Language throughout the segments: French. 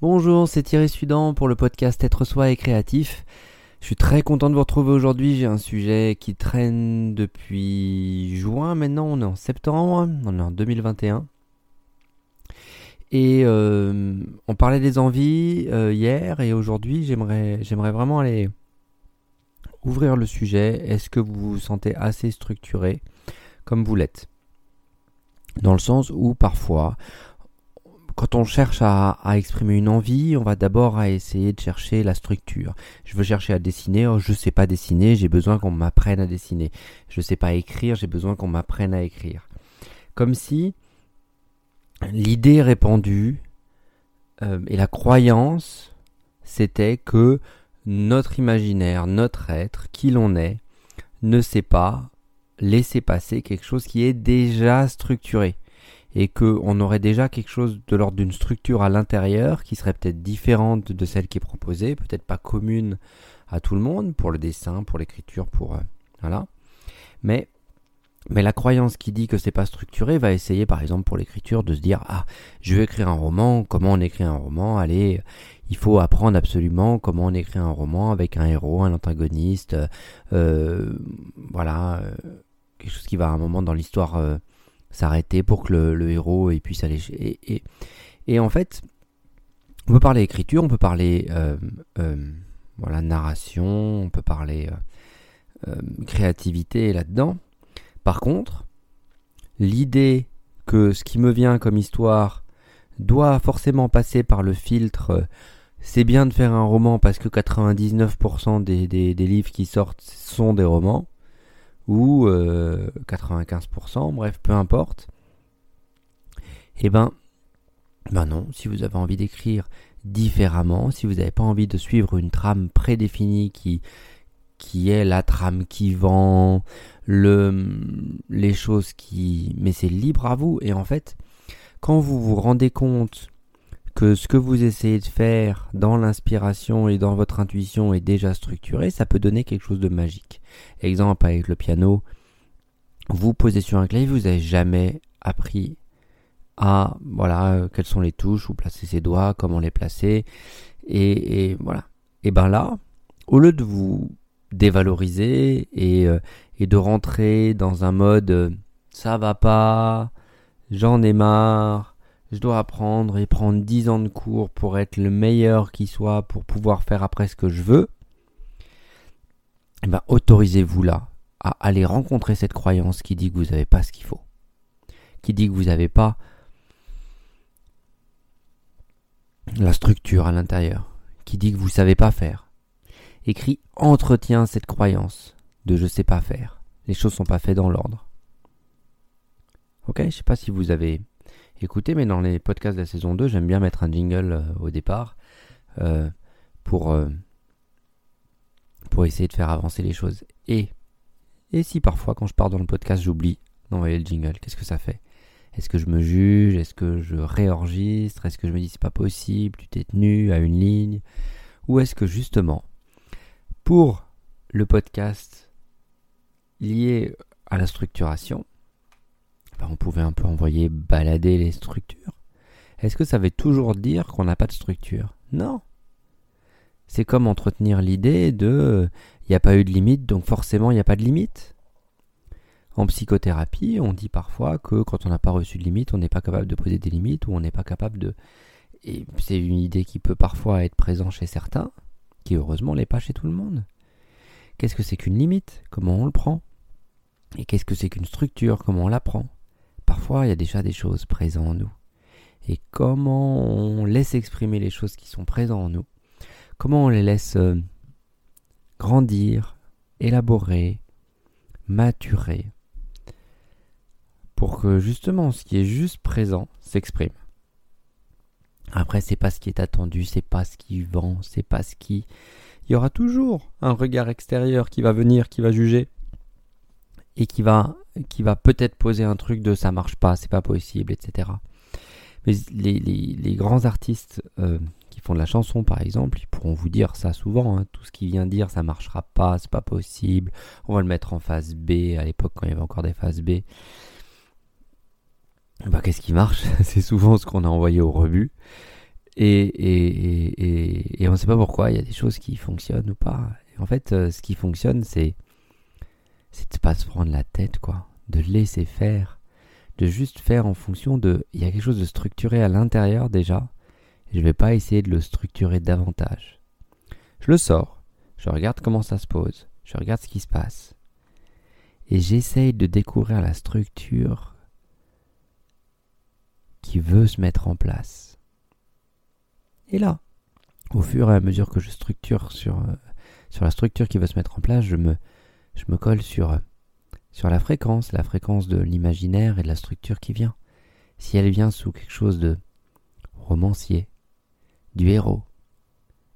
Bonjour, c'est Thierry Sudan pour le podcast Être Soi et Créatif. Je suis très content de vous retrouver aujourd'hui. J'ai un sujet qui traîne depuis juin maintenant. On est en septembre, on est en 2021. Et euh, on parlait des envies euh, hier et aujourd'hui j'aimerais, j'aimerais vraiment aller ouvrir le sujet. Est-ce que vous vous sentez assez structuré comme vous l'êtes? Dans le sens où parfois quand on cherche à, exprimer une envie, on va d'abord essayer de chercher la structure. Je veux chercher à dessiner, oh, je ne sais pas dessiner, j'ai besoin qu'on m'apprenne à dessiner. Je ne sais pas écrire, j'ai besoin qu'on m'apprenne à écrire. Comme si l'idée répandue euh, et la croyance, c'était que notre imaginaire, notre être, qui l'on est, ne sait pas laisser passer quelque chose qui est déjà structuré et qu'on aurait déjà quelque chose de l'ordre d'une structure à l'intérieur qui serait peut-être différente de celle qui est proposée, peut-être pas commune à tout le monde pour le dessin, pour l'écriture, pour euh, voilà. Mais mais la croyance qui dit que c'est pas structuré va essayer par exemple pour l'écriture de se dire ah je veux écrire un roman, comment on écrit un roman, allez il faut apprendre absolument comment on écrit un roman avec un héros, un antagoniste, euh, voilà euh, quelque chose qui va à un moment dans l'histoire s'arrêter pour que le, héros puisse aller. Et, et, en fait, on peut parler écriture, on peut parler euh, euh, narration, on peut parler euh, créativité là-dedans. Par contre, l'idée que ce qui me vient comme histoire doit forcément passer par le filtre c'est bien de faire un roman parce que 99% des, des, livres qui sortent sont des romans ou 95%, euh, bref, peu importe. Eh ben, ben non, si vous avez envie d'écrire différemment, si vous n'avez pas envie de suivre une trame prédéfinie qui, qui est la trame qui vend, le, les choses qui... Mais c'est libre à vous. Et en fait, quand vous vous rendez compte que ce que vous essayez de faire dans l'inspiration et dans votre intuition est déjà structuré, ça peut donner quelque chose de magique. Exemple avec le piano, vous posez sur un clavier, vous n'avez jamais appris à voilà euh, quelles sont les touches, où placer ses doigts, comment les placer, et, voilà. Et ben là, au lieu de vous dévaloriser et, euh, et de rentrer dans un mode euh, ça va pas, j'en ai marre, je dois apprendre et prendre 10 ans de cours pour être le meilleur qui soit pour pouvoir faire après ce que je veux, eh ben, autorisez-vous là à aller rencontrer cette croyance qui dit que vous n'avez pas ce qu'il faut, qui dit que vous n'avez pas la structure à l'intérieur, qui dit que vous ne savez pas faire. Écrit entretient cette croyance de je sais pas faire. Les choses sont pas faites dans l'ordre. Ok, je sais pas si vous avez écoutez, mais dans les podcasts de la saison 2, j'aime bien mettre un jingle euh, au départ euh, pour, euh, pour essayer de faire avancer les choses. Et, et si parfois, quand je pars dans le podcast, j'oublie d'envoyer le jingle, qu'est-ce que ça fait? Est-ce que je me juge? Est-ce que je réenregistre? Est-ce que je me dis c'est pas possible, tu t'es tenu à une ligne? Ou est-ce que justement, pour le podcast lié à la structuration, bah, on pouvait un peu envoyer balader les structures. Est-ce que ça veut toujours dire qu'on n'a pas de structure? Non. C'est comme entretenir l'idée de il n'y a pas eu de limite, donc forcément il n'y a pas de limite. En psychothérapie, on dit parfois que quand on n'a pas reçu de limite, on n'est pas capable de poser des limites ou on n'est pas capable de. Et c'est une idée qui peut parfois être présente chez certains, qui heureusement n'est pas chez tout le monde. Qu'est-ce que c'est qu'une limite? Comment on le prend? Et qu'est-ce que c'est qu'une structure? Comment on la prend? Parfois il y a déjà des choses présentes en nous. Et comment on laisse exprimer les choses qui sont présentes en nous, comment on les laisse euh, grandir, élaborer, maturer, pour que justement ce qui est juste présent s'exprime. Après, c'est pas ce qui est attendu, c'est pas ce qui vend, c'est pas ce qui. Il y aura toujours un regard extérieur qui va venir, qui va juger et qui va, qui va peut-être poser un truc de ça marche pas, c'est pas possible, etc. Mais les, les, grands artistes euh, qui font de la chanson, par exemple, ils pourront vous dire ça souvent. Hein, tout ce qui vient dire ça marchera pas, c'est pas possible. On va le mettre en phase B. À l'époque, quand il y avait encore des phases B. Bah, qu'est-ce qui marche? C'est souvent ce qu'on a envoyé au rebut. Et, et, et, on ne sait pas pourquoi, il y a des choses qui fonctionnent ou pas. en fait, euh, ce qui fonctionne, c'est, c'est de pas se prendre la tête, quoi. De laisser faire. De juste faire en fonction de. Il y a quelque chose de structuré à l'intérieur déjà. Je vais pas essayer de le structurer davantage. Je le sors. Je regarde comment ça se pose. Je regarde ce qui se passe. Et j'essaye de découvrir la structure qui veut se mettre en place. Et là, au fur et à mesure que je structure sur, euh, sur la structure qui veut se mettre en place, je me, je me colle sur, euh, la fréquence, la fréquence de l'imaginaire et de la structure qui vient. Si elle vient sous quelque chose de romancier, du héros,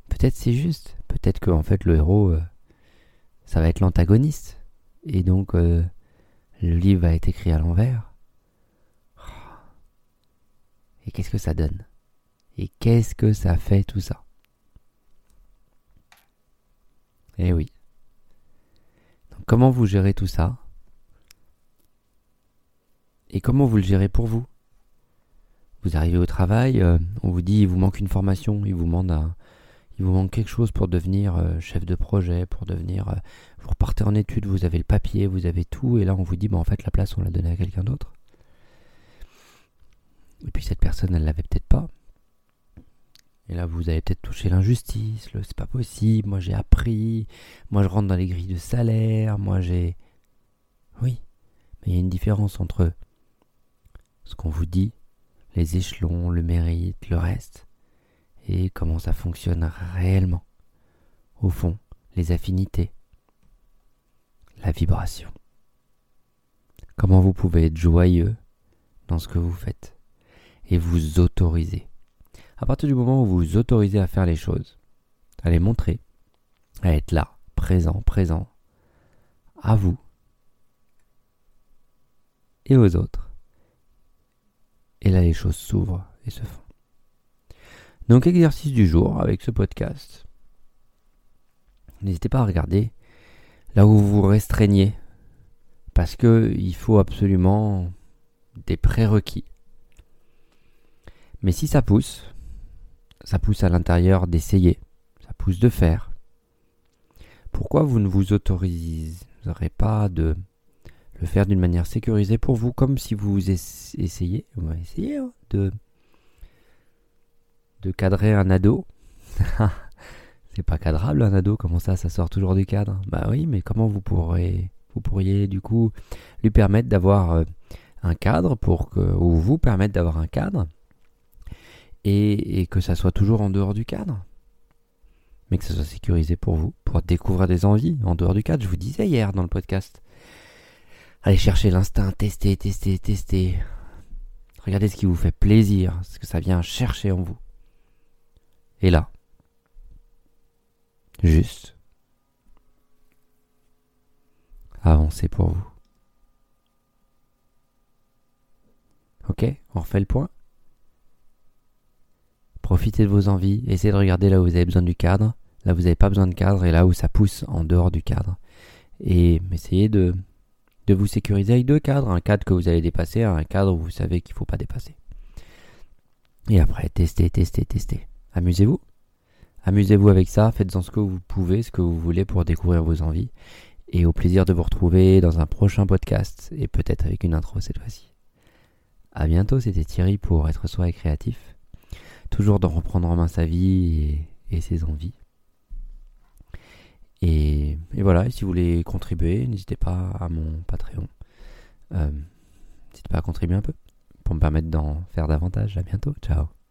peut-être c'est juste, peut-être que en fait le héros, euh, ça va être l'antagoniste, et donc le livre va être écrit à l'envers. Et qu'est-ce que ça donne? Et qu'est-ce que ça fait tout ça? Eh oui. Comment vous gérez tout ça? Et comment vous le gérez pour vous? Vous arrivez au travail, euh, on vous dit il vous manque une formation, il vous manque quelque chose pour devenir euh, chef de projet, pour devenir euh, vous repartez en études, vous avez le papier, vous avez tout et là on vous dit bah en fait la place on l'a donnée à quelqu'un d'autre. Et puis cette personne, elle l'avait peut-être. Et là, vous avez peut-être touché l'injustice, le c'est pas possible, moi j'ai appris, moi je rentre dans les grilles de salaire, moi j'ai. Oui, mais il y a une différence entre ce qu'on vous dit, les échelons, le mérite, le reste, et comment ça fonctionne réellement. Au fond, les affinités, la vibration. Comment vous pouvez être joyeux dans ce que vous faites et vous autorisez. À partir du moment où vous vous autorisez à faire les choses, à les montrer, à être là, présent, présent, à vous et aux autres, et là les choses s'ouvrent et se font. Donc exercice du jour avec ce podcast. N'hésitez pas à regarder là où vous vous restreignez, parce que il faut absolument des prérequis mais si ça pousse, ça pousse à l'intérieur d'essayer, ça pousse de faire. Pourquoi vous ne vous autoriserez pas de le faire d'une manière sécurisée pour vous, comme si vous essayez, essayer hein, de, de cadrer un ado? C'est pas cadrable un ado, comment ça, ça sort toujours du cadre Bah oui, mais comment vous pourrez, vous pourriez du coup lui permettre d'avoir euh, un cadre pour que, ou vous permettre d'avoir un cadre? Et, que ça soit toujours en dehors du cadre. Mais que ça soit sécurisé pour vous, pour découvrir des envies en dehors du cadre. Je vous disais hier dans le podcast. Allez chercher l'instinct, tester, tester, tester. Regardez ce qui vous fait plaisir, ce que ça vient chercher en vous. Et là, juste, avancez pour vous. Ok, on refait le point Profitez de vos envies, essayez de regarder là où vous avez besoin du cadre, là où vous n'avez pas besoin de cadre et là où ça pousse en dehors du cadre. Et essayez de, vous sécuriser avec deux cadres, un cadre que vous allez dépasser, un cadre où vous savez qu'il ne faut pas dépasser. Et après, testez, testez, testez. Amusez-vous. Amusez-vous avec ça, faites-en ce que vous pouvez, ce que vous voulez pour découvrir vos envies. Et au plaisir de vous retrouver dans un prochain podcast, et peut-être avec une intro cette fois-ci. A bientôt, c'était Thierry pour être soi et créatif toujours reprendre en main sa vie et, ses envies. Et, voilà, si vous voulez contribuer, n'hésitez pas à mon Patreon. Euh, n'hésitez pas à contribuer un peu pour me permettre d'en faire davantage. À bientôt, ciao